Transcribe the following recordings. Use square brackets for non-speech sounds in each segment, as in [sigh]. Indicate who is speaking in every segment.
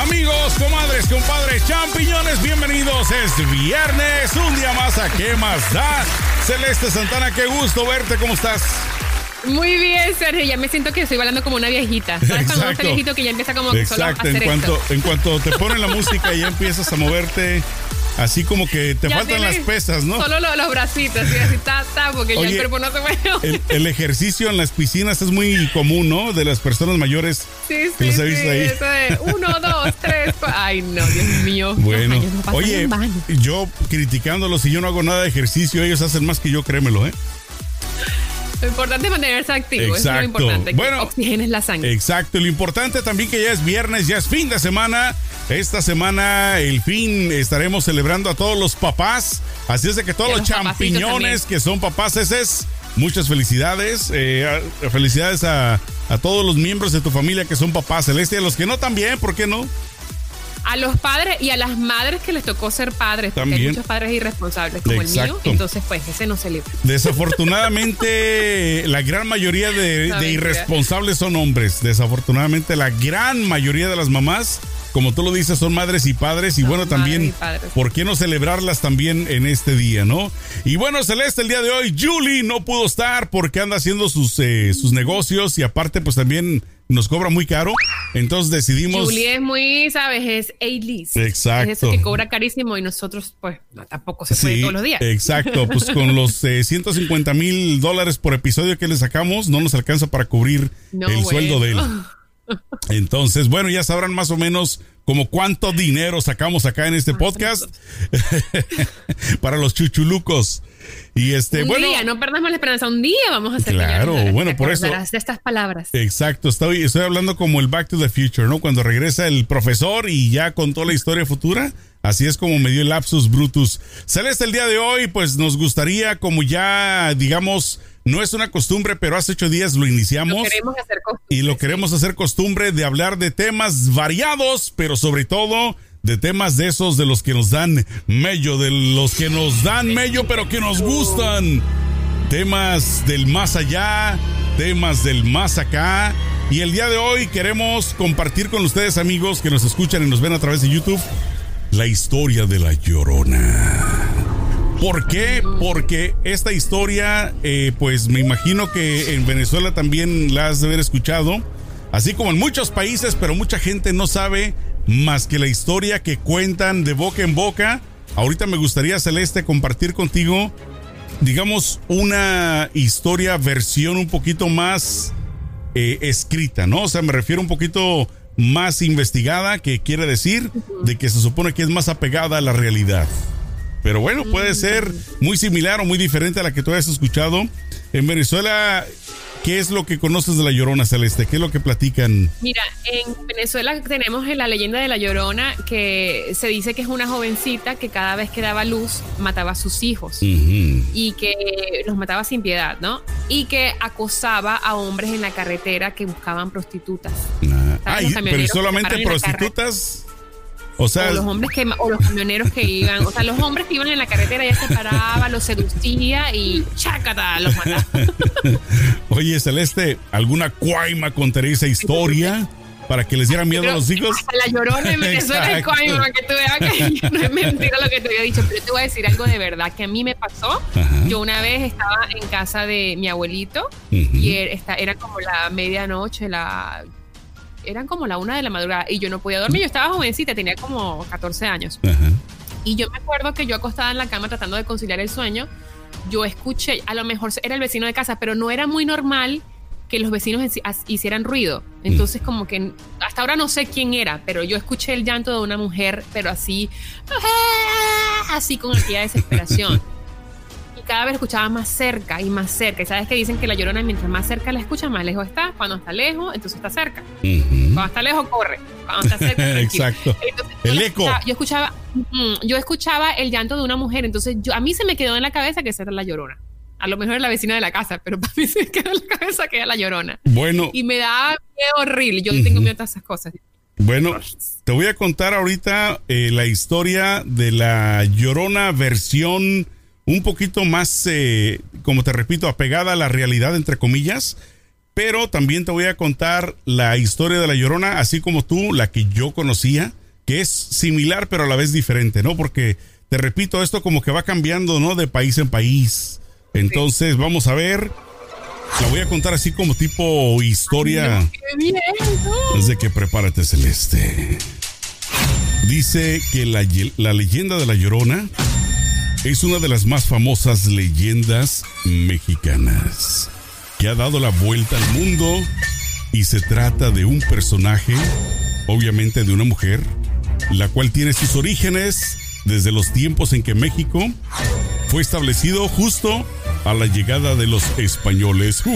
Speaker 1: Amigos, comadres, compadres, champiñones, bienvenidos. Es viernes, un día más a qué más da. Celeste Santana, qué gusto verte, ¿cómo estás?
Speaker 2: Muy bien, Sergio. Ya me siento que estoy bailando como una viejita. ¿Sabes cuando uno viejito que ya empieza como
Speaker 1: Exacto.
Speaker 2: solo a hacer
Speaker 1: en cuanto,
Speaker 2: esto?
Speaker 1: en cuanto te ponen la música y ya empiezas a moverte, así como que te
Speaker 2: Ya
Speaker 1: faltan las pesas, ¿no?
Speaker 2: Solo lo- los bracitos, así, así, ta, ta, porque ya el cuerpo no se mueve.
Speaker 1: El, el ejercicio en las piscinas es muy común, ¿no? De las personas mayores.
Speaker 2: Sí,
Speaker 1: que
Speaker 2: sí,
Speaker 1: los he
Speaker 2: sí.
Speaker 1: ahí.
Speaker 2: Eso de uno, dos, tres, cuatro. Ay, no, Dios mío.
Speaker 1: Bueno,
Speaker 2: Los no
Speaker 1: oye, yo criticándolos y yo no hago nada de ejercicio, ellos hacen más que yo, créemelo, ¿eh?
Speaker 2: Lo importante es mantenerse activo. Eso es
Speaker 1: Exacto.
Speaker 2: lo importante. Que
Speaker 1: Bueno,
Speaker 2: oxigenes la sangre.
Speaker 1: Exacto, lo importante también que ya es viernes, ya es fin de semana. Esta semana, el fin, estaremos celebrando a todos los papás. Así es de que todos los, champiñones que son papás, es muchas felicidades. eh, felicidades a, a todos los miembros de tu familia que son papás, Celeste. Y a los que no también, ¿por qué no?
Speaker 2: A los padres y a las madres que les tocó ser padres. Porque hay muchos padres irresponsables como el mío. Entonces, pues, ese no se libra.
Speaker 1: Desafortunadamente, [laughs] la gran mayoría de,
Speaker 2: No,
Speaker 1: de
Speaker 2: mentira.
Speaker 1: irresponsables son hombres. Desafortunadamente, la gran mayoría de las mamás, como tú lo dices, son madres y padres. Y
Speaker 2: Son
Speaker 1: bueno, también. ¿por qué no celebrarlas también en este día, no? Y bueno, Celeste, el día de hoy, Julie no pudo estar porque anda haciendo sus, eh, sus negocios y aparte, pues también nos cobra muy caro. Entonces decidimos.
Speaker 2: Julie es muy, ¿sabes? Es A-list.
Speaker 1: Exacto.
Speaker 2: Es eso que cobra carísimo y nosotros, pues, no, tampoco se puede
Speaker 1: Sí,
Speaker 2: todos los días.
Speaker 1: Exacto, [laughs] pues con los eh, 150 mil dólares por episodio que le sacamos, no nos alcanza para cubrir
Speaker 2: No,
Speaker 1: el
Speaker 2: bueno.
Speaker 1: sueldo de él. Entonces, bueno, ya sabrán más o menos como cuánto dinero sacamos acá en este podcast [laughs] para los chuchulucos. Y este,
Speaker 2: un
Speaker 1: bueno,
Speaker 2: día, no perdamos la esperanza. Un día vamos a hacer
Speaker 1: Claro,
Speaker 2: millones.
Speaker 1: bueno, por eso-
Speaker 2: de estas palabras.
Speaker 1: Exacto, estoy, estoy hablando como el Back to the Future, ¿no? Cuando regresa el profesor y ya contó la historia futura. Así es como me dio el lapsus brutus. Celeste, el día de hoy, pues nos gustaría, como ya, digamos, no es una costumbre, pero hace ocho días lo iniciamos.
Speaker 2: Lo queremos hacer costumbre.
Speaker 1: y lo queremos hacer costumbre de hablar de temas variados, pero sobre todo de temas de esos de los que nos dan mello, de los que nos dan mello, pero que nos gustan. Temas del más allá, temas del más acá. Y el día de hoy queremos compartir con ustedes, amigos que nos escuchan y nos ven a través de YouTube, la historia de la llorona. ¿Por qué? Porque esta historia, eh, pues me imagino que en Venezuela también la has de haber escuchado, así como en muchos países, pero mucha gente no sabe más que la historia que cuentan de boca en boca. Ahorita me gustaría, Celeste, compartir contigo, digamos, una historia, versión un poquito más eh, escrita, ¿no? O sea, me refiero un poquito más investigada, que quiere decir de que se supone que es más apegada a la realidad. Pero bueno, puede ser muy similar o muy diferente a la que tú hayas escuchado. En Venezuela, ¿qué es lo que conoces de la Llorona Celeste? ¿Qué es lo que platican?
Speaker 2: Mira, en Venezuela tenemos la leyenda de la Llorona que se dice que es una jovencita que cada vez que daba luz mataba a sus hijos. Y que los mataba sin piedad, ¿no? Y que acosaba a hombres en la carretera que buscaban prostitutas.
Speaker 1: Ah, pero solamente
Speaker 2: en
Speaker 1: prostitutas. O sea,
Speaker 2: o los hombres que o los camioneros que iban, o sea, los hombres que iban en la carretera ya se paraba, los seducía y chácata, los mataba. [laughs]
Speaker 1: oye Celeste, ¿alguna cuaima contaría esa historia para que les diera miedo a los hijos?
Speaker 2: hasta la llorona en Venezuela es para que tú veas que no es mentira lo que te había dicho, pero te voy a decir algo de verdad que a mí me pasó.
Speaker 1: Ajá.
Speaker 2: Yo una vez estaba en casa de mi abuelito y era, era como la medianoche, la eran como la una de la madrugada y yo no podía dormir. Yo estaba jovencita, tenía como 14 años.
Speaker 1: Ajá.
Speaker 2: Y yo me acuerdo que yo acostada en la cama tratando de conciliar el sueño, yo escuché, a lo mejor era el vecino de casa, pero no era muy normal que los vecinos hicieran ruido. Entonces como que hasta ahora no sé quién era, pero yo escuché el llanto de una mujer, pero así, [laughs] así con aquella desesperación. Y cada vez escuchaba más cerca y más cerca. Y sabes que dicen que la llorona mientras más cerca la escucha, más lejos está. Cuando está lejos, entonces está cerca. Cuando está lejos, corre. Cuando está cerca. [laughs]
Speaker 1: Exacto.
Speaker 2: Entonces,
Speaker 1: El
Speaker 2: yo
Speaker 1: eco.
Speaker 2: escuchaba- Yo escuchaba, mm, yo escuchaba el llanto de una mujer, entonces yo, a mí se me quedó en la cabeza que esa era la llorona. A lo mejor era la vecina de la casa, pero para mí [laughs] se me quedó en la cabeza que era la llorona.
Speaker 1: Bueno,
Speaker 2: Y me daba miedo horrible. Yo
Speaker 1: Ujú.
Speaker 2: tengo miedo a todas esas cosas.
Speaker 1: Bueno, te voy a contar ahorita eh, la historia de la Llorona versión un poquito más, eh, como te repito, apegada a la realidad, entre comillas. Pero también te voy a contar la historia de la Llorona, así como tú, la que yo conocía, que es similar pero a la vez diferente, ¿no? Porque, te repito, esto como que va cambiando, ¿no? De país en país. Entonces, vamos a ver. La voy a contar así como tipo historia. Desde que prepárate, Celeste. Dice que la, la leyenda de la Llorona es una de las más famosas leyendas mexicanas que ha dado la vuelta al mundo y se trata de un personaje, obviamente de una mujer, la cual tiene sus orígenes desde los tiempos en que México fue establecido justo a la llegada de los españoles. [laughs]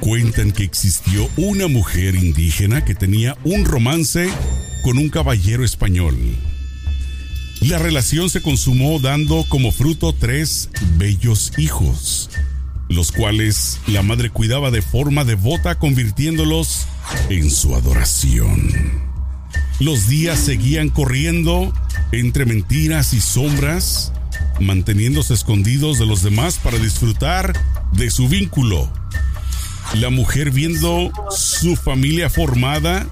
Speaker 1: Cuentan que existió una mujer indígena que tenía un romance con un caballero español. La relación se consumó dando como fruto tres bellos hijos, los cuales la madre cuidaba de forma devota convirtiéndolos en su adoración. Los días seguían corriendo entre mentiras y sombras, manteniéndose escondidos de los demás para disfrutar de su vínculo. La mujer viendo su familia formada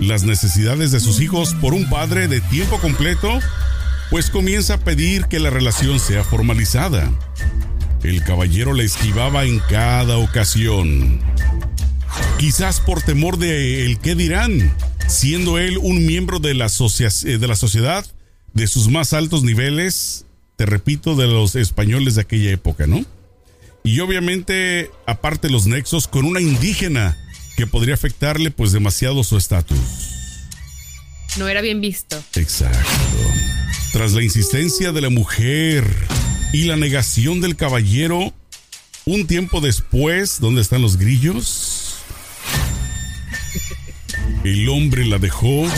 Speaker 1: las necesidades de sus hijos por un padre de tiempo completo, pues comienza a pedir que la relación sea formalizada. El caballero la esquivaba en cada ocasión. Quizás por temor de el qué dirán, siendo él un miembro de la, eh, de la sociedad de sus más altos niveles, te repito, de los españoles de aquella época, ¿no? Y obviamente, aparte los nexos con una indígena que podría afectarle pues demasiado su estatus.
Speaker 2: No era bien visto.
Speaker 1: Exacto. Tras la insistencia de la mujer y la negación del caballero, un tiempo después, ¿dónde están los grillos? El hombre la dejó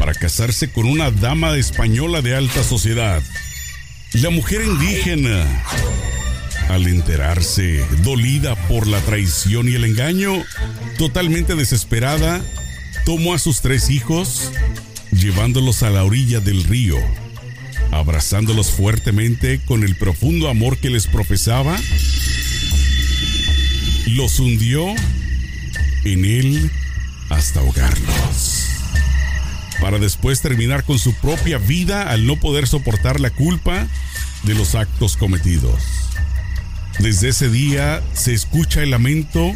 Speaker 1: para casarse con una dama española de alta sociedad. La mujer indígena al enterarse, dolida por la traición y el engaño, totalmente desesperada, tomó a sus tres hijos, llevándolos a la orilla del río, abrazándolos fuertemente con el profundo amor que les profesaba, los hundió en él hasta ahogarlos, para después terminar con su propia vida al no poder soportar la culpa de los actos cometidos. Desde ese día se escucha el lamento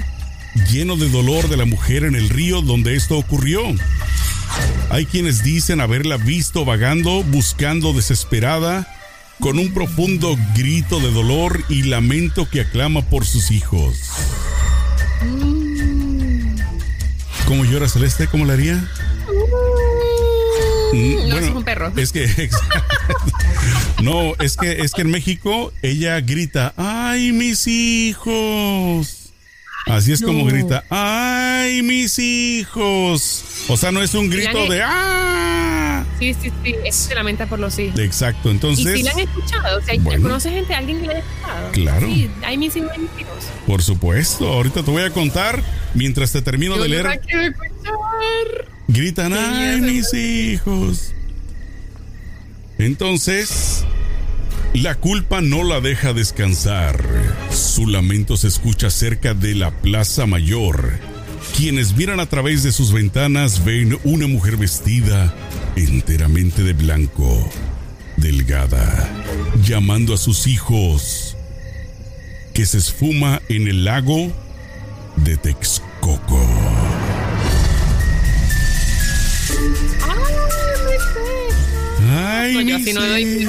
Speaker 1: lleno de dolor de la mujer en el río donde esto ocurrió. Hay quienes dicen haberla visto vagando, buscando desesperada, con un profundo grito de dolor y lamento que aclama por sus hijos. ¿Cómo llora Celeste? ¿Cómo le haría?
Speaker 2: No, es un perro.
Speaker 1: Es que [laughs] No, es que es que en México ella grita, "Ay, mis hijos." Así es como grita, "Ay, mis hijos." O sea, no es un grito de ¡ah!
Speaker 2: Sí, sí, sí, eso se lamenta por los hijos.
Speaker 1: Exacto, entonces.
Speaker 2: ¿Y si la han escuchado? O sea, ¿conoces gente, alguien que la ha escuchado?
Speaker 1: Claro.
Speaker 2: Sí, hay mis hijos, mis hijos.
Speaker 1: Por supuesto, ahorita te voy a contar mientras te termino de leer. Gritan, ¡ay, mis hijos! Entonces, la culpa no la deja descansar. Su lamento se escucha cerca de la Plaza Mayor. Quienes miran a través de sus ventanas ven una mujer vestida enteramente de blanco, delgada, llamando a sus hijos, que se esfuma en el lago de Texcoco. Ay,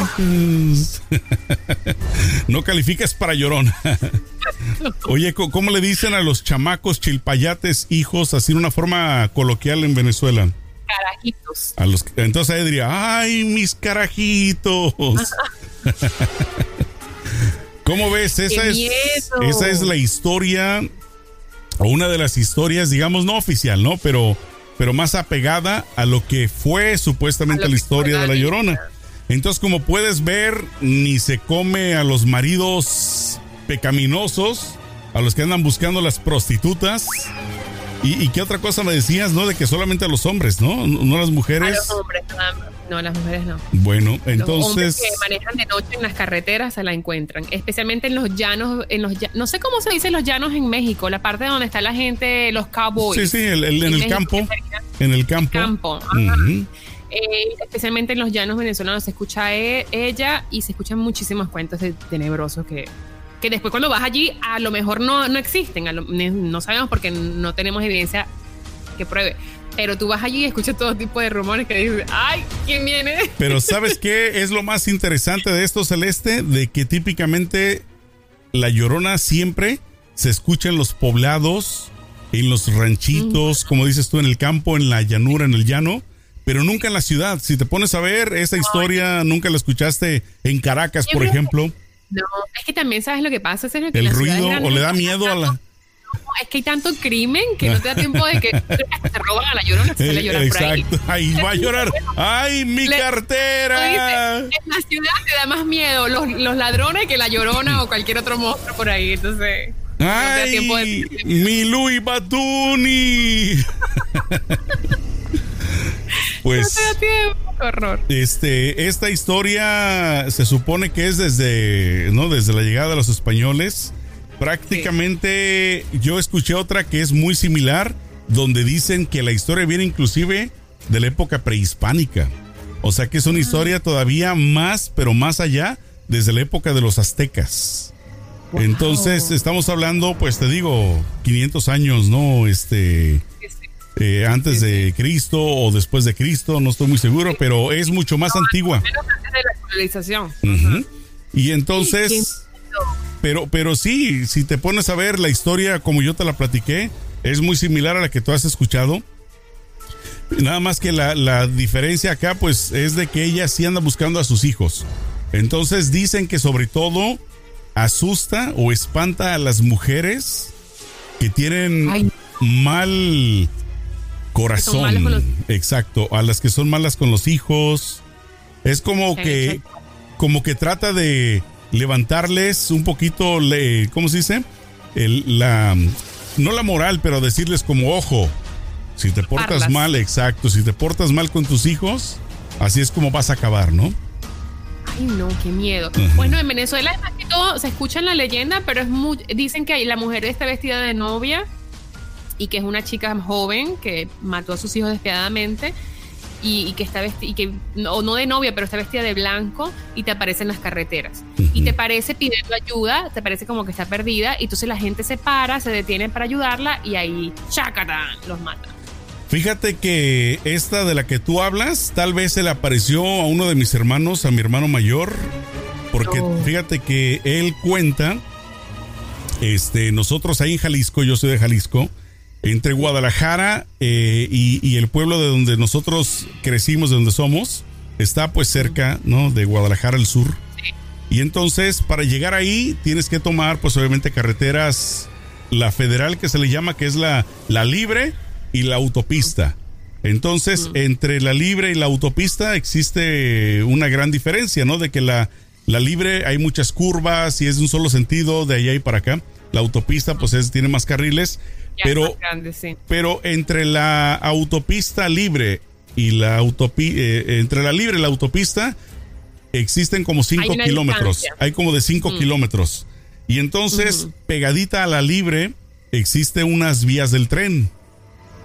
Speaker 1: [laughs] no, calificas para llorón. [laughs] Oye, ¿cómo le dicen a los chamacos chilpayates hijos, así de una forma coloquial en Venezuela?
Speaker 2: Carajitos.
Speaker 1: A los, entonces ahí diría, ay, mis carajitos. [laughs] ¿Cómo ves? Esa es, esa es la historia, o una de las historias, digamos, no oficial, ¿no? Pero pero más apegada a lo que fue supuestamente la historia de la Llorona. Entonces, como puedes ver, ni se come a los maridos pecaminosos, a los que andan buscando las prostitutas, ¿Y, qué otra cosa me decías, no? De que solamente a los hombres, ¿no? No a las mujeres. A
Speaker 2: los hombres, no, a las mujeres no.
Speaker 1: Bueno, entonces. Los
Speaker 2: que manejan de noche en las carreteras se la encuentran, especialmente en los llanos, en los no sé cómo se dice los llanos en México, la parte donde está la gente, los cowboys.
Speaker 1: Sí, sí, en, el campo. En el campo.
Speaker 2: campo. Eh, especialmente en los llanos venezolanos se escucha e, ella y se escuchan muchísimos cuentos de tenebrosos que que después cuando vas allí a lo mejor no, no existen, no sabemos porque no tenemos evidencia que pruebe. Pero tú vas allí y escuchas todo tipo de rumores que dicen, ay, ¿quién viene? [laughs]
Speaker 1: Pero ¿sabes qué es lo más interesante de esto, Celeste? De que típicamente la llorona siempre se escucha en los poblados, en los ranchitos, como dices tú, en el campo, en la llanura, en el llano, pero nunca en la ciudad. Si te pones a ver, esa historia nunca la escuchaste en Caracas, por ejemplo.
Speaker 2: No, es que también sabes lo que pasa, es
Speaker 1: que el ruido o le da miedo a la
Speaker 2: es que hay tanto crimen que no te da tiempo de que [laughs] se roban a la llorona, se le llora por ahí. Exacto,
Speaker 1: ahí va a llorar. ¡Ay, mi cartera!
Speaker 2: en la ciudad te da más miedo los, los, ladrones que la llorona o cualquier otro monstruo por ahí, entonces.
Speaker 1: ¡Ay! de... ¡Mi Louis Batuni! pues. No te da tiempo [laughs] [laughs] horror. Este, esta historia se supone que es desde, ¿no? Desde la llegada de los españoles. Prácticamente yo escuché otra que es muy similar, donde dicen que la historia viene inclusive de la época prehispánica. O sea que es una historia todavía más, pero más allá, desde la época de los aztecas. Entonces, estamos hablando, pues te digo, 500 años, ¿no? Este, eh, antes de Cristo o después de Cristo, no estoy muy seguro, pero es mucho más antigua. Y entonces, pero, pero sí, si te pones a ver la historia como yo te la platiqué, es muy similar a la que tú has escuchado. Nada más que la, la diferencia acá, pues, es de que ella sí anda buscando a sus hijos. Entonces dicen que sobre todo asusta o espanta a las mujeres que tienen mal corazón. Exacto, a las que son malas con los hijos. Es como que como que trata de levantarles un poquito, le, ¿cómo se dice? El, la no la moral, pero decirles como ojo, si te portas mal, exacto, si te portas mal con tus hijos, así es como vas a acabar, ¿no?
Speaker 2: Ay, no, qué miedo. Bueno, en Venezuela es más que todo, se escucha en la leyenda, pero es muy, dicen que la mujer está vestida de novia y que es una chica joven que mató a sus hijos despiadadamente y, que está vestida, y que no, no de novia, pero está vestida de blanco y te aparece en las carreteras. Y te parece pidiendo ayuda, te parece como que está perdida, y entonces la gente se para, se detiene para ayudarla y ahí, chácata, los mata.
Speaker 1: Fíjate que esta de la que tú hablas, tal vez se le apareció a uno de mis hermanos, a mi hermano mayor, porque fíjate que él cuenta, este, nosotros ahí en Jalisco, yo soy de Jalisco, entre Guadalajara eh, y, el pueblo de donde nosotros crecimos, de donde somos, está pues cerca, ¿no? De Guadalajara al sur. Y entonces, para llegar ahí, tienes que tomar, pues obviamente, carreteras, la federal que se le llama, que es la, la libre y la autopista. Entonces, entre la libre y la autopista existe una gran diferencia, ¿no? De que la, la libre hay muchas curvas y es de un solo sentido, de allá y para acá. La autopista, pues es, tiene más carriles pero, pero entre la autopista libre y la autopista, eh, entre la libre y la autopista, existen como 5 kilómetros. Hay como de 5 mm. kilómetros. Y entonces, pegadita a la libre, existen unas vías del tren.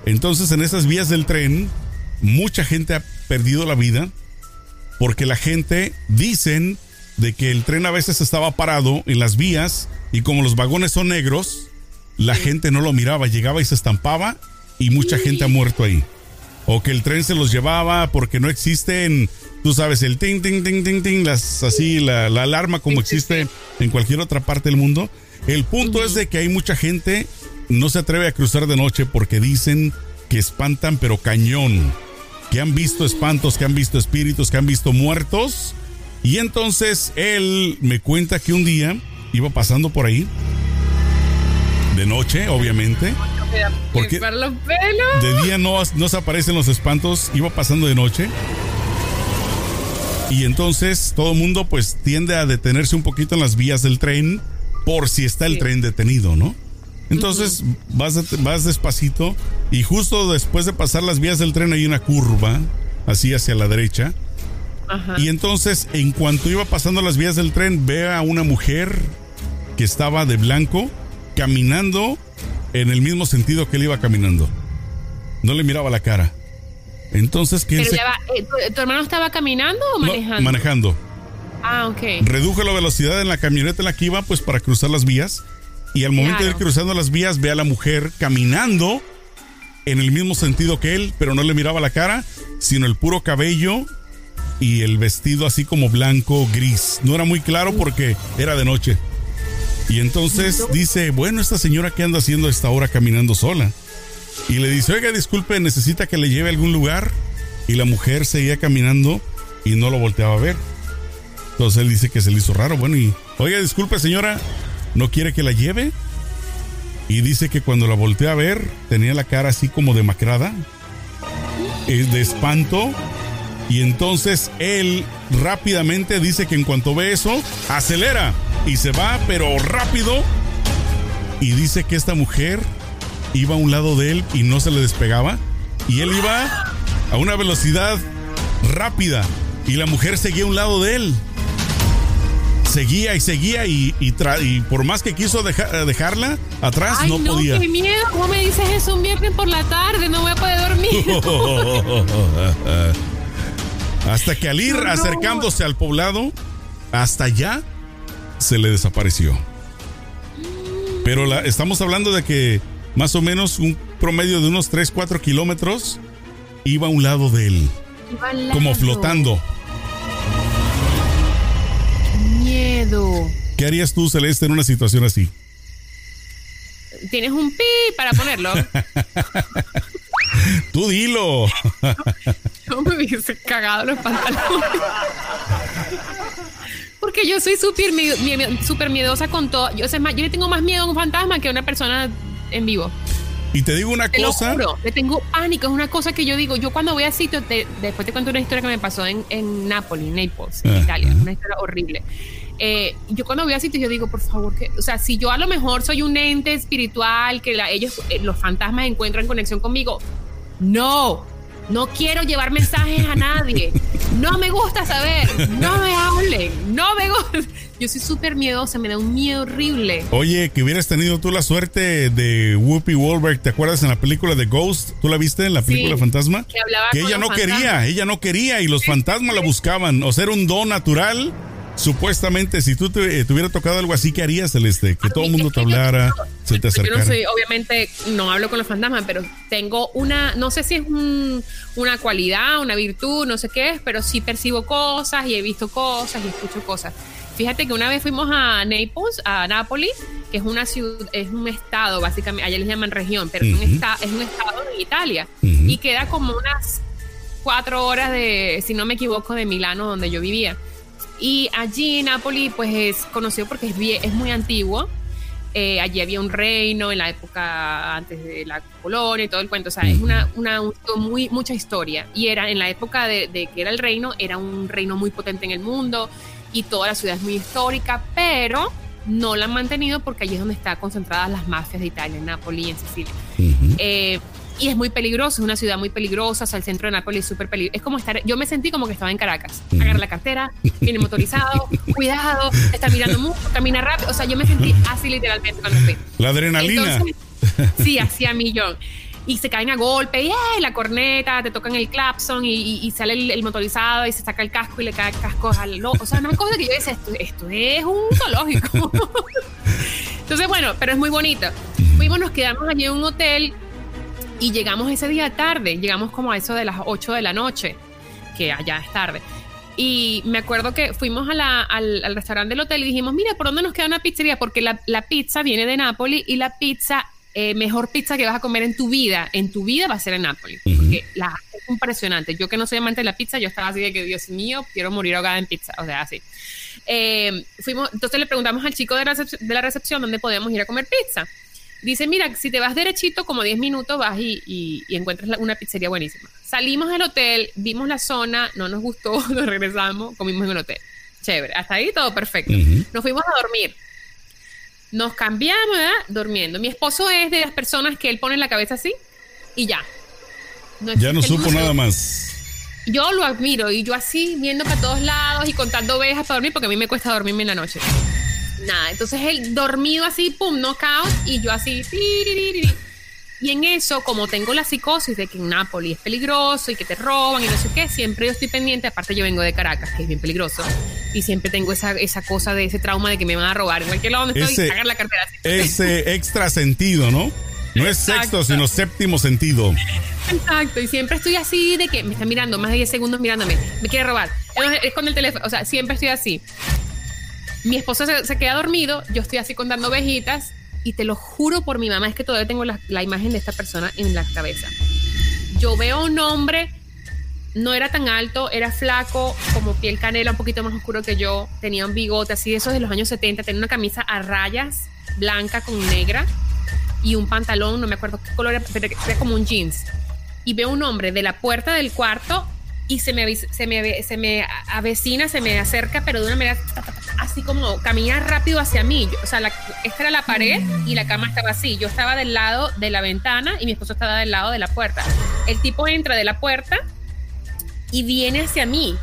Speaker 1: Entonces, en esas vías del tren, mucha gente ha perdido la vida porque la gente dicen de que el tren a veces estaba parado en las vías y como los vagones son negros, la gente no lo miraba, llegaba y se estampaba y mucha gente ha muerto ahí. O que el tren se los llevaba porque no existen, tú sabes, el ting, ting, ting, ting, ting, las, así, la, alarma como existe en cualquier otra parte del mundo. El punto es de que hay mucha gente no se atreve a cruzar de noche porque dicen que espantan pero cañón. Que han visto espantos, que han visto espíritus, que han visto muertos. Y entonces él me cuenta que un día iba pasando por ahí de noche, obviamente. Porque de día no, no se aparecen los espantos, iba pasando de noche. Y entonces todo el mundo pues tiende a detenerse un poquito en las vías del tren por si está el tren detenido, ¿no? Entonces vas, vas despacito y justo después de pasar las vías del tren hay una curva, así hacia la derecha. Y entonces, en cuanto iba pasando las vías del tren, ve a una mujer que estaba de blanco caminando en el mismo sentido que él iba caminando. No le miraba la cara. Entonces, ¿qué
Speaker 2: eh, ¿tu, hermano estaba caminando o manejando?
Speaker 1: manejando.
Speaker 2: Ah, ok.
Speaker 1: Redujo la velocidad en la camioneta en la que iba, pues para cruzar las vías. Y al momento de ir cruzando las vías, ve a la mujer caminando en el mismo sentido que él, pero no le miraba la cara, sino el puro cabello y el vestido así como blanco, gris. No era muy claro porque era de noche. Y entonces dice, bueno, esta señora que anda haciendo a esta hora caminando sola. Y le dice, oiga, disculpe, necesita que le lleve a algún lugar. Y la mujer seguía caminando y no lo volteaba a ver. Entonces él dice que se le hizo raro. Bueno, y, oiga, disculpe, señora, ¿no quiere que la lleve? Y dice que cuando la voltea a ver, tenía la cara así como demacrada, eh, de espanto. Y entonces él rápidamente dice que en cuanto ve eso, acelera y se va, pero rápido. Y dice que esta mujer iba a un lado de él y no se le despegaba. Y él iba a una velocidad rápida y la mujer seguía a un lado de él. Seguía y seguía y, y, por más que quiso dejarla atrás, no, no, podía.
Speaker 2: ¡Qué miedo! ¿Cómo me dices eso un viernes por la tarde? No voy a poder dormir. [laughs]
Speaker 1: hasta que al ir acercándose al poblado, hasta allá se le desapareció. Pero la, estamos hablando de que más o menos un promedio de unos 3, 4 kilómetros, iba a un lado de él. Como flotando.
Speaker 2: Miedo.
Speaker 1: ¿Qué harías tú, Celeste, en una situación así?
Speaker 2: Tienes un pi para ponerlo. [laughs]
Speaker 1: tú dilo. [laughs]
Speaker 2: Yo me hubiese cagado los pantalones. Porque yo soy súper super miedosa con todo. Yo, sé más, yo le tengo más miedo a un fantasma que a una persona en vivo.
Speaker 1: Y te digo una cosa.
Speaker 2: Lo le tengo pánico. Es una cosa que yo digo. Yo cuando voy a sitio, después te cuento una historia que me pasó en, en Napoli, Naples, en Italia. Una historia horrible. Eh, yo cuando voy a sitios, yo digo, por favor, que, o sea, si yo a lo mejor soy un ente espiritual, que ellos, eh, los fantasmas encuentran conexión conmigo, no, no quiero llevar mensajes a nadie. No me gusta saber. No me hablen. No me gusta. [laughs] Yo soy súper miedosa. Me da un miedo horrible.
Speaker 1: Oye, que hubieras tenido tú la suerte de Whoopi Wahlberg. ¿Te acuerdas en la película de Ghost? ¿Tú la viste en la película Fantasma? Que, ella no quería. Ella no quería y los fantasmas la buscaban. O sea, era un don natural Supuestamente, si tú te, hubiera tocado algo así, ¿qué harías, Celeste? Que todo el mundo te hablara, se te acercara. Yo no soy,
Speaker 2: obviamente, no hablo con los fantasmas, pero tengo una, no sé si es una cualidad, una virtud, no sé qué es, pero sí percibo cosas y he visto cosas y escucho cosas. Fíjate que una vez fuimos a Naples, a Nápoles, que es una ciudad, es un estado, básicamente, allá les llaman región, pero es, un estado en Italia y queda como unas cuatro horas de, si no me equivoco, de Milano, donde yo vivía. Y allí Nápoles pues es conocido porque es, es muy antiguo. Eh, allí había un reino en la época antes de la colonia y todo el cuento. O sea, es una, una muy, mucha historia. Y era en la época de, que era el reino, era un reino muy potente en el mundo y toda la ciudad es muy histórica, pero no la han mantenido porque allí es donde están concentradas las mafias de Italia, en Nápoles y en Sicilia y es muy peligroso, es una ciudad muy peligrosa, o sea, el centro de Nápoles es súper peligroso. Es como estar, yo me sentí como que estaba en Caracas. Agarra la cartera, viene motorizado, [laughs] cuidado, está mirando mucho, camina rápido, o sea, yo me sentí así literalmente cuando fui.
Speaker 1: La adrenalina.
Speaker 2: sí, así [laughs] a millón. Y se caen a golpe, y la corneta, te tocan el clapson y, sale el, motorizado y se saca el casco y le cae el casco al loco. O sea, una cosa que yo decía, esto, esto es un zoológico. [laughs] Entonces, bueno, pero es muy bonito. Fuimos, nos quedamos allí en un hotel y llegamos ese día tarde, llegamos como a eso de las 8 de la noche, que allá es tarde. Y me acuerdo que fuimos a la, al, restaurante del hotel y dijimos, mira, ¿por dónde nos queda una pizzería? Porque la, la pizza viene de Nápoles y la pizza, eh, mejor pizza que vas a comer en tu vida, en tu vida va a ser en Nápoles. Porque la, es impresionante. Yo que no soy amante de la pizza, yo estaba así de que, Dios mío, quiero morir ahogada en pizza. O sea, así. Eh, fuimos, entonces le preguntamos al chico de la, de la recepción dónde podíamos ir a comer pizza. Dice, mira, si te vas derechito, como 10 minutos, vas y, encuentras una pizzería buenísima. Salimos del hotel, vimos la zona, no nos gustó, [laughs] nos regresamos, comimos en el hotel. Chévere, hasta ahí todo perfecto. Nos fuimos a dormir. Nos cambiamos, ¿verdad? Durmiendo. Mi esposo es de las personas que él pone la cabeza así y ya.
Speaker 1: ya no supo nada más.
Speaker 2: Yo lo admiro y yo así viendo para todos lados y contando ovejas para dormir porque a mí me cuesta dormirme en la noche. Nada, entonces él dormido así, pum, knockout y yo así. Y en eso, como tengo la psicosis de que en Nápoles es peligroso y que te roban y no sé qué, siempre yo estoy pendiente. Aparte, yo vengo de Caracas, que es bien peligroso. Y siempre tengo esa, esa cosa de ese trauma de que me van a robar en cualquier lado donde estoy, sacar la cartera.
Speaker 1: Ese extra sentido, ¿no? No es sexto, sino séptimo sentido.
Speaker 2: Exacto, y siempre estoy así de que me está mirando más de 10 segundos mirándome, me quiere robar. Es con el teléfono, o sea, siempre estoy así. Mi esposo se, queda dormido, yo estoy así contando ovejitas y te lo juro por mi mamá, es que todavía tengo la, imagen de esta persona en la cabeza. Yo veo un hombre, no era tan alto, era flaco, como piel canela, un poquito más oscuro que yo, tenía un bigote así de esos de los años 70, tenía una camisa a rayas, blanca con negra y un pantalón, no me acuerdo qué color era, pero era como un jeans. Y veo un hombre de la puerta del cuarto y se me, se me, se me avecina, se me acerca, pero de una manera así como camina rápido hacia mí. O sea, esta era la pared y la cama estaba así. Yo estaba del lado de la ventana y mi esposo estaba del lado de la puerta. El tipo entra de la puerta y viene hacia mí.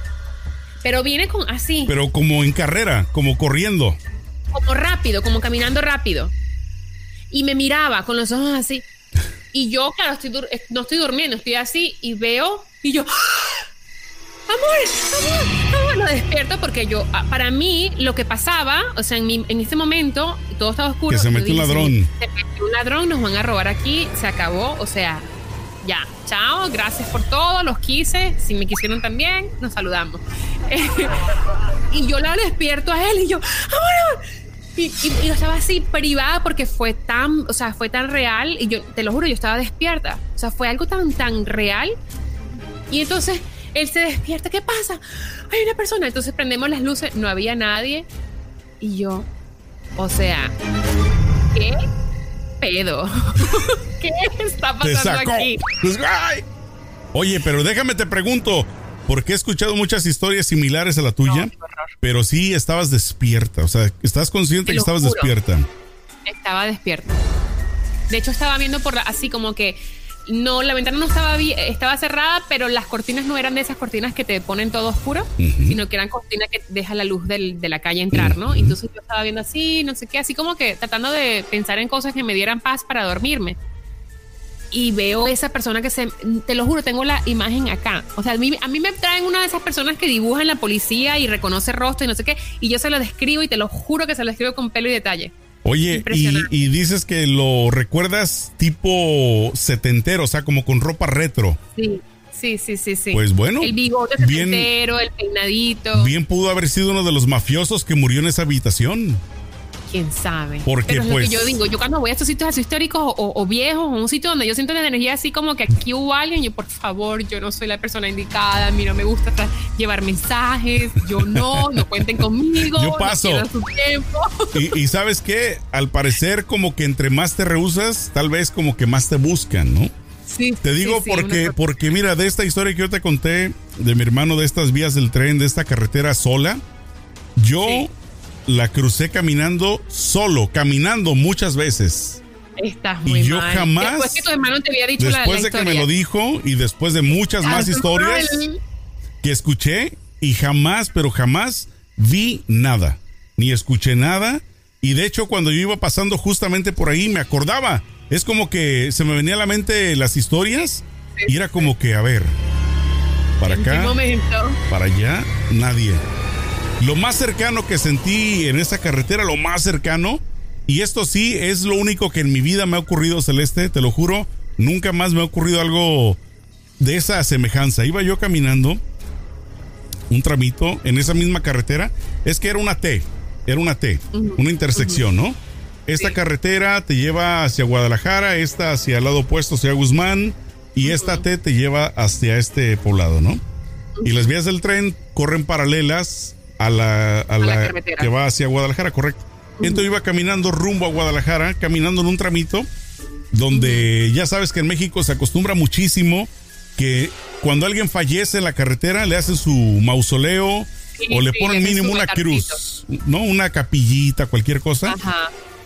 Speaker 2: Pero viene con así.
Speaker 1: Pero como en carrera, como corriendo.
Speaker 2: Como rápido, como caminando rápido. Y me miraba con los ojos así. Y yo, claro, estoy no estoy durmiendo, estoy así y veo y yo, amor, amor, amor, lo despierto porque yo, ah, para mí, lo que pasaba, o sea, en, mi, en ese momento, todo estaba oscuro.
Speaker 1: Que se metió un ladrón.
Speaker 2: Se metió un ladrón, nos van a robar aquí, se acabó, o sea, ya, chao, gracias por todo, los quise, si me quisieron también, nos saludamos. [laughs] y yo la despierto a él y yo, amor, y, y, yo estaba así privada porque fue tan, o sea, fue tan real y yo, te lo juro, yo estaba despierta. O sea, fue algo tan, tan real. Y entonces él se despierta, ¿qué pasa? Hay una persona. Entonces prendemos las luces, no había nadie. Y yo, o sea, ¿qué pedo? [laughs] ¿Qué está pasando aquí? Pues,
Speaker 1: Oye, pero déjame te pregunto, porque he escuchado muchas historias similares a la tuya, pero sí estabas despierta, o sea, ¿estás consciente que estabas despierta?
Speaker 2: Estaba despierta. De hecho, estaba viendo por así como que no, la ventana no estaba estaba cerrada, pero las cortinas no eran de esas cortinas que te ponen todo oscuro, sino que eran cortinas que dejan la luz de la calle entrar, ¿no? Entonces yo estaba viendo así, no sé qué, así como que tratando de pensar en cosas que me dieran paz para dormirme. Y veo esa persona que se, te lo juro, tengo la imagen acá. O sea, a mí, a mí me traen una de esas personas que dibujan la policía y reconoce rostro y no sé qué, y yo se lo describo y te lo juro que se lo describo con pelo y detalle.
Speaker 1: Oye, y, dices que lo recuerdas tipo setentero, o sea, como con ropa retro.
Speaker 2: Sí, sí, sí, sí. sí.
Speaker 1: Pues bueno.
Speaker 2: El bigote setentero, el peinadito.
Speaker 1: Bien pudo haber sido uno de los mafiosos que murió en esa habitación
Speaker 2: quién sabe.
Speaker 1: Porque Pero es pues,
Speaker 2: lo que yo digo, yo cuando voy a estos sitios así históricos o, viejos, o un sitio donde yo siento la energía así como que aquí hubo alguien, yo por favor, yo no soy la persona indicada, a mí no me gusta llevar mensajes, yo no, no cuenten conmigo.
Speaker 1: Yo paso. Y, y, sabes qué, al parecer como que entre más te rehusas, tal vez como que más te buscan, ¿no?
Speaker 2: Sí,
Speaker 1: te digo porque, porque mira, de esta historia que yo te conté, de mi hermano, de estas vías del tren, de esta carretera sola, yo la crucé caminando solo, caminando muchas veces.
Speaker 2: Estás muy
Speaker 1: y yo jamás.
Speaker 2: Después que tu hermano te había dicho
Speaker 1: Después de que me lo dijo y después de muchas más historias que escuché y jamás, pero jamás vi nada. Ni escuché nada. Y de hecho, cuando yo iba pasando justamente por ahí, me acordaba. Es como que se me venía a la mente las historias y era como que, a ver, para acá, para allá, nadie. Lo más cercano que sentí en esa carretera, lo más cercano, y esto sí es lo único que en mi vida me ha ocurrido, Celeste, te lo juro, nunca más me ha ocurrido algo de esa semejanza. Iba yo caminando un tramito en esa misma carretera, es que era una T, era una T, una intersección, ¿no? Esta carretera te lleva hacia Guadalajara, esta hacia el lado opuesto, hacia Guzmán, y esta T te lleva hacia este poblado, ¿no? Y las vías del tren corren paralelas a la, a la, que va hacia Guadalajara, correcto. Entonces iba caminando rumbo a Guadalajara, caminando en un tramito donde ya sabes que en México se acostumbra muchísimo que cuando alguien fallece en la carretera le hacen su mausoleo o le ponen mínimo una cruz, ¿no? Una capillita, cualquier cosa.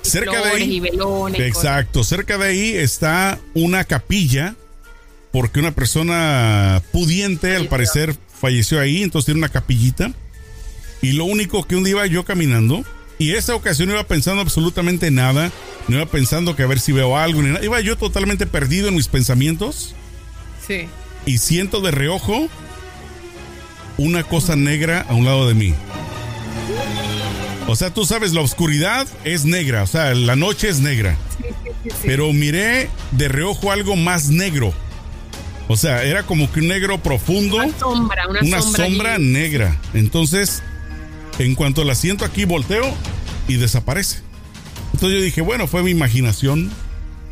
Speaker 1: Cerca de ahí.
Speaker 2: Y velones,
Speaker 1: exacto, cerca de ahí está una capilla, porque una persona pudiente, al parecer, falleció ahí, entonces tiene una capillita. Y lo único que un día iba yo caminando, y esa ocasión iba pensando absolutamente nada, no iba pensando que a ver si veo algo, ni nada. Iba yo totalmente perdido en mis pensamientos.
Speaker 2: Sí.
Speaker 1: Y siento de reojo una cosa negra a un lado de mí. O sea, tú sabes, la oscuridad es negra, o sea, la noche es negra. Pero miré de reojo algo más negro. O sea, era como que un negro profundo.
Speaker 2: Una sombra, una,
Speaker 1: una sombra, negra. Entonces, en cuanto la siento aquí, volteo y desaparece. Entonces yo dije, bueno, fue mi imaginación.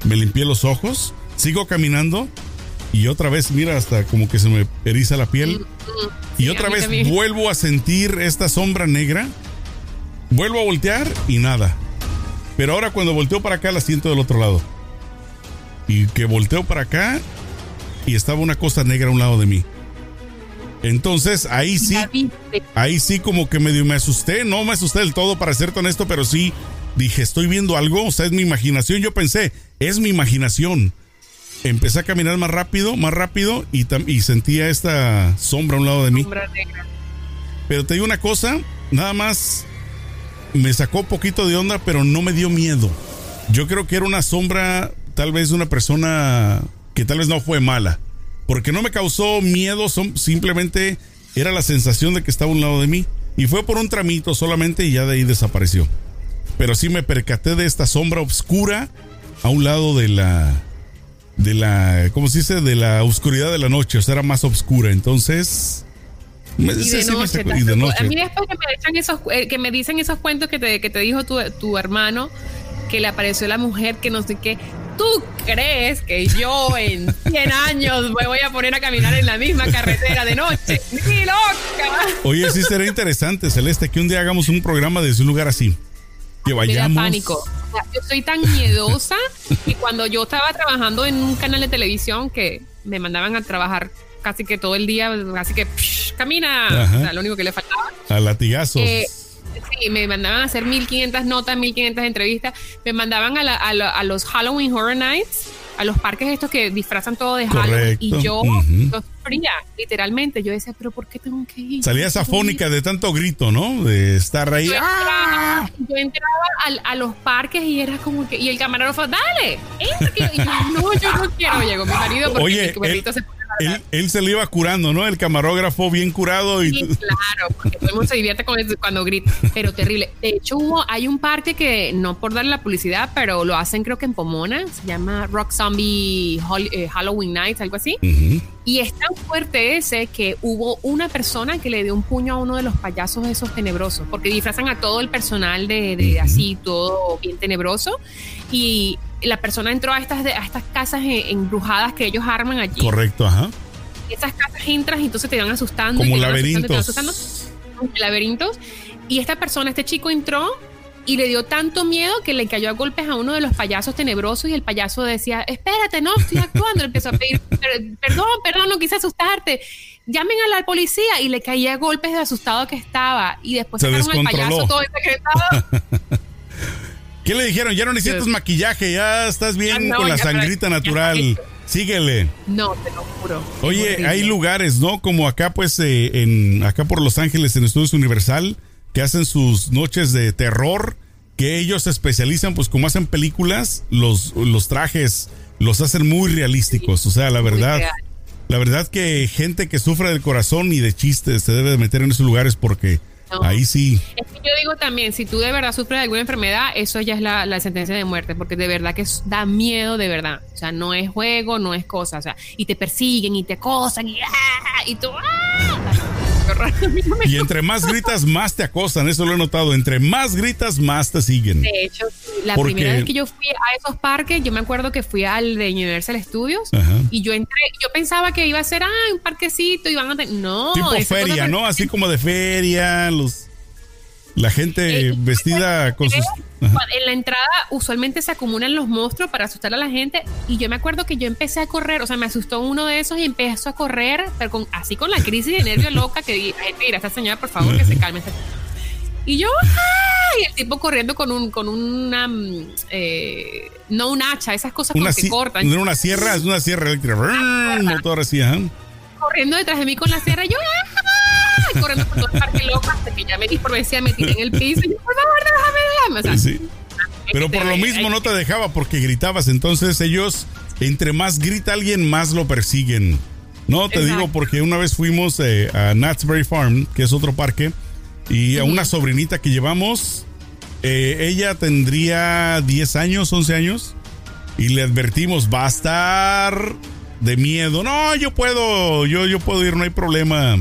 Speaker 1: Me limpié los ojos, sigo caminando y otra vez, mira, hasta como que se me eriza la piel. Mm, mm. y otra vez vuelvo a sentir esta sombra negra. Vuelvo a voltear y nada. Pero ahora cuando volteo para acá la siento del otro lado. Y que volteo para acá y estaba una cosa negra a un lado de mí. Entonces ahí sí, ahí sí como que medio me asusté, no me asusté del todo para ser honesto, pero sí dije, estoy viendo algo, o sea, es mi imaginación, yo pensé, es mi imaginación. Empecé a caminar más rápido, más rápido y, y sentía esta sombra a un lado de mí. Pero te digo una cosa, nada más me sacó un poquito de onda, pero no me dio miedo. Yo creo que era una sombra, tal vez de una persona que tal vez no fue mala porque no me causó miedo, simplemente era la sensación de que estaba a un lado de mí. Y fue por un tramito solamente y ya de ahí desapareció. Pero sí me percaté de esta sombra oscura a un lado de la. de la. ¿cómo se dice? De la oscuridad de la noche. O sea, era más oscura. Entonces.
Speaker 2: Me, y, de noche, A mí después que me, echan esos, eh, que me dicen esos cuentos que te, que te dijo tu, tu hermano, que le apareció la mujer que no sé qué. ¿Tú crees que yo en 100 años me voy a poner a caminar en la misma carretera de noche? ¡Ni loca!
Speaker 1: Oye, sí será interesante, Celeste, que un día hagamos un programa desde un lugar así. Que vayamos.
Speaker 2: pánico. yo soy tan miedosa y cuando yo estaba trabajando en un canal de televisión que me mandaban a trabajar casi que todo el día, así que camina, lo único que le faltaba.
Speaker 1: A latigazos. Eh,
Speaker 2: Sí, me mandaban a hacer 1500 notas, 1500 entrevistas. Me mandaban a, a, los Halloween Horror Nights, a los parques estos que disfrazan todo de Halloween. Y yo, fría, literalmente. Yo decía, pero ¿por qué tengo que ir?
Speaker 1: Salía esa fónica de tanto grito, ¿no? De estar ahí. Yo
Speaker 2: entraba, ¡Ah! a, los parques y era como que. Y el camarógrafo, dale, entra. Y yo, no, yo no quiero. Llegó mi marido porque
Speaker 1: Oye, mi perrito se él, se le iba curando, ¿no? El camarógrafo bien curado. Y...
Speaker 2: Sí, claro, porque todo el mundo se divierte cuando grita, pero terrible. De hecho, hubo, hay un parque que, no por darle la publicidad, pero lo hacen creo que en Pomona, se llama Rock Zombie eh, Halloween Nights, algo así. Y es tan fuerte ese que hubo una persona que le dio un puño a uno de los payasos esos tenebrosos, porque disfrazan a todo el personal de, de así, todo bien tenebroso. Y la persona entró a estas, a estas casas embrujadas que ellos arman allí.
Speaker 1: Correcto, ajá.
Speaker 2: Y esas casas entras y entonces te van asustando.
Speaker 1: Como laberintos.
Speaker 2: laberintos. Y esta persona, este chico entró y le dio tanto miedo que le cayó a golpes a uno de los payasos tenebrosos y el payaso decía, espérate, no, estoy actuando. empezó a pedir, perdón, perdón, no quise asustarte. Llamen a la policía y le caía a golpes de asustado que estaba. Y después
Speaker 1: se
Speaker 2: sacaron
Speaker 1: al payaso todo [laughs] ¿Qué le dijeron? Ya no necesitas maquillaje, ya estás bien ah, con la sangrita natural. Síguele.
Speaker 2: No, te lo juro.
Speaker 1: Oye, hay lugares, ¿no? Como acá, pues, eh, en acá por Los Ángeles, en Estudios Universal, que hacen sus noches de terror, que ellos se especializan, pues, como hacen películas, los, los trajes los hacen muy realísticos. o sea, la verdad, la verdad que gente que sufre del corazón y de chistes se debe de meter en esos lugares porque Ahí sí.
Speaker 2: Es que yo digo también, si tú de verdad sufres de alguna enfermedad, eso ya es la, sentencia de muerte, porque de verdad que da miedo de verdad. O sea, no es juego, no es cosa. O sea, y te persiguen y te acosan y, ¡ah! y tú. ¡ah!
Speaker 1: Y entre más gritas, más te acosan. Eso lo he notado. Entre más gritas, más te siguen.
Speaker 2: De hecho, la primera vez que yo fui a esos parques, yo me acuerdo que fui al de Universal Studios y yo entré, yo pensaba que iba a ser, ah, un parquecito y van a tener. No.
Speaker 1: Tipo feria, ¿no? Así como de feria, los. La gente eh, vestida con sus.
Speaker 2: En la entrada usualmente se acumulan los monstruos para asustar a la gente y yo me acuerdo que yo empecé a correr, o sea, me asustó uno de esos y empezó a correr, pero con, así con la crisis de nervio loca que dije, mira, esta señora por favor que se calme. Y yo, ¡ah! y el tipo corriendo con un, con una, mm, eh, no un hacha, esas cosas
Speaker 1: Una,
Speaker 2: que
Speaker 1: si-
Speaker 2: cortan.
Speaker 1: no era una sierra, es una sierra eléctrica. Un motor así,
Speaker 2: corriendo detrás de mí con la sierra, yo, ¡ah! Y corriendo por todo el parque loco hasta que ya me di por vencida, me tiré en el piso, y yo, por favor, déjame, déjame. O sea,
Speaker 1: Sí. Pero por lo mismo no te dejaba porque gritabas. Entonces ellos, entre más grita alguien, más lo persiguen. No, te
Speaker 2: Exacto.
Speaker 1: digo porque una vez fuimos eh, a Knott's Farm, que es otro parque, y a una sobrinita que llevamos, eh, ella tendría 10 años, 11 años, y le advertimos, va a estar de miedo. No, yo puedo, yo, yo puedo ir, no hay problema.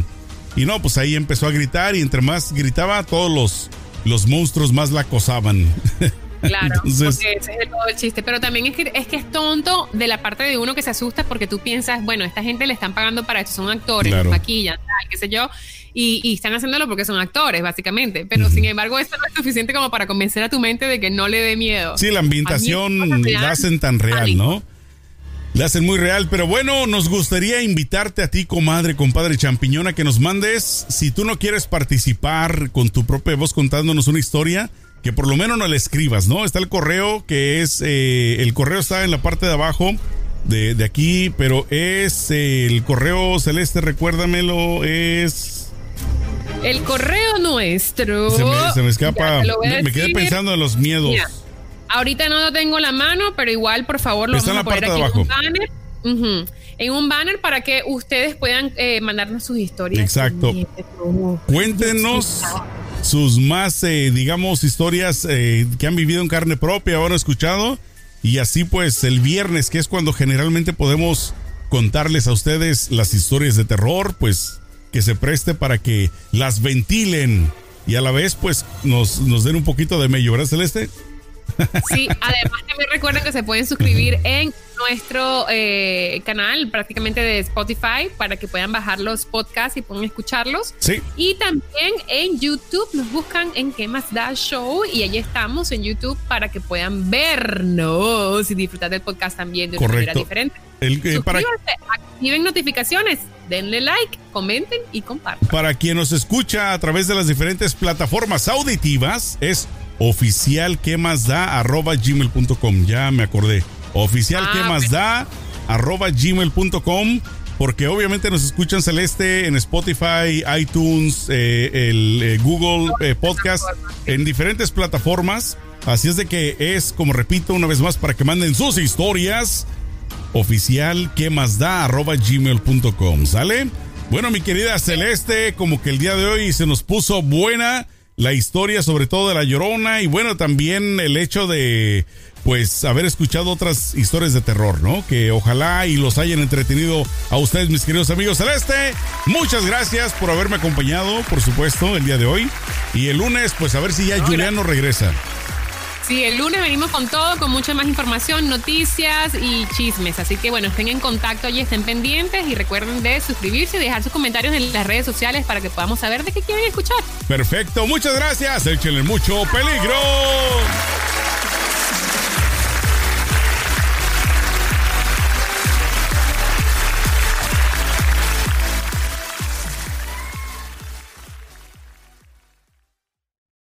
Speaker 1: Y no, pues ahí empezó a gritar y entre más gritaba, todos los, los monstruos más la acosaban. [laughs]
Speaker 2: Claro,
Speaker 1: Entonces-
Speaker 2: porque ese es todo el chiste. Pero también es que, es que es tonto de la parte de uno que se asusta porque tú piensas, bueno, esta gente le están pagando para esto, son actores,
Speaker 1: Claro.
Speaker 2: maquillan, tal, qué sé yo, y, y están haciéndolo porque son actores, básicamente. Pero sin embargo, eso no es suficiente como para convencer a tu mente de que no le dé miedo.
Speaker 1: Sí, la ambientación la hacen tan real,
Speaker 2: pánico.
Speaker 1: ¿no? La hacen muy real, pero bueno, nos gustaría invitarte a ti, comadre, compadre champiñón, a que nos mandes, si tú no quieres participar con tu propia voz contándonos una historia, que por lo menos no la escribas, ¿no? Está el correo, que es, eh, el correo está en la parte de abajo de, de aquí, pero es eh, el correo celeste, recuérdamelo, es...
Speaker 2: El correo nuestro.
Speaker 1: Se me, se me escapa, me, me quedé pensando en los miedos.
Speaker 2: Mira, ahorita no lo tengo en la mano, pero igual, por favor, lo
Speaker 1: Está
Speaker 2: vamos a poner aquí en un banner. En un banner para que ustedes puedan eh, mandarnos sus historias.
Speaker 1: Exacto. Cuéntenos sus más, eh, digamos, historias eh, que han vivido en carne propia han escuchado. Y así pues el viernes, que es cuando generalmente podemos contarles a ustedes las historias de terror, pues que se preste para que las ventilen y a la vez pues nos, nos den un poquito de mello, ¿verdad Celeste?
Speaker 2: Sí, además también recuerden que se pueden suscribir en nuestro eh, canal prácticamente de Spotify para que puedan bajar los podcasts y puedan escucharlos.
Speaker 1: Sí,
Speaker 2: Y también en YouTube nos buscan en ¿Qué más da show? Y allí estamos en YouTube para que puedan vernos y disfrutar del podcast también de una manera diferente.
Speaker 1: el, eh, para,
Speaker 2: activen notificaciones, denle like, comenten y compartan.
Speaker 1: Para quien nos escucha a través de las diferentes plataformas auditivas, es oficial que más da arroba gmail.com. Ya me acordé. Oficial
Speaker 2: Ah,
Speaker 1: que más da arroba gmail.com. Porque obviamente nos escuchan Celeste en Spotify, iTunes, eh, el eh, Google eh, Podcast, en diferentes plataformas. Así es de que es, como repito una vez más, para que manden sus historias oficial que más da arroba gmail.com, ¿sale? Bueno, mi querida Celeste, como que el día de hoy se nos puso buena la historia, sobre todo de la llorona, y bueno, también el hecho de, pues, haber escuchado otras historias de terror, ¿no? Que ojalá y los hayan entretenido a ustedes, mis queridos amigos Celeste. Muchas gracias por haberme acompañado, por supuesto, el día de hoy. Y el lunes, pues, a ver si ya
Speaker 2: No,
Speaker 1: Juliano regresa.
Speaker 2: Sí, el lunes venimos con todo, con mucha más información, noticias y chismes. Así que bueno, estén en contacto allí, estén pendientes y recuerden de suscribirse y dejar sus comentarios en las redes sociales para que podamos saber de qué quieren escuchar.
Speaker 1: Perfecto, muchas gracias. Échenle mucho peligro.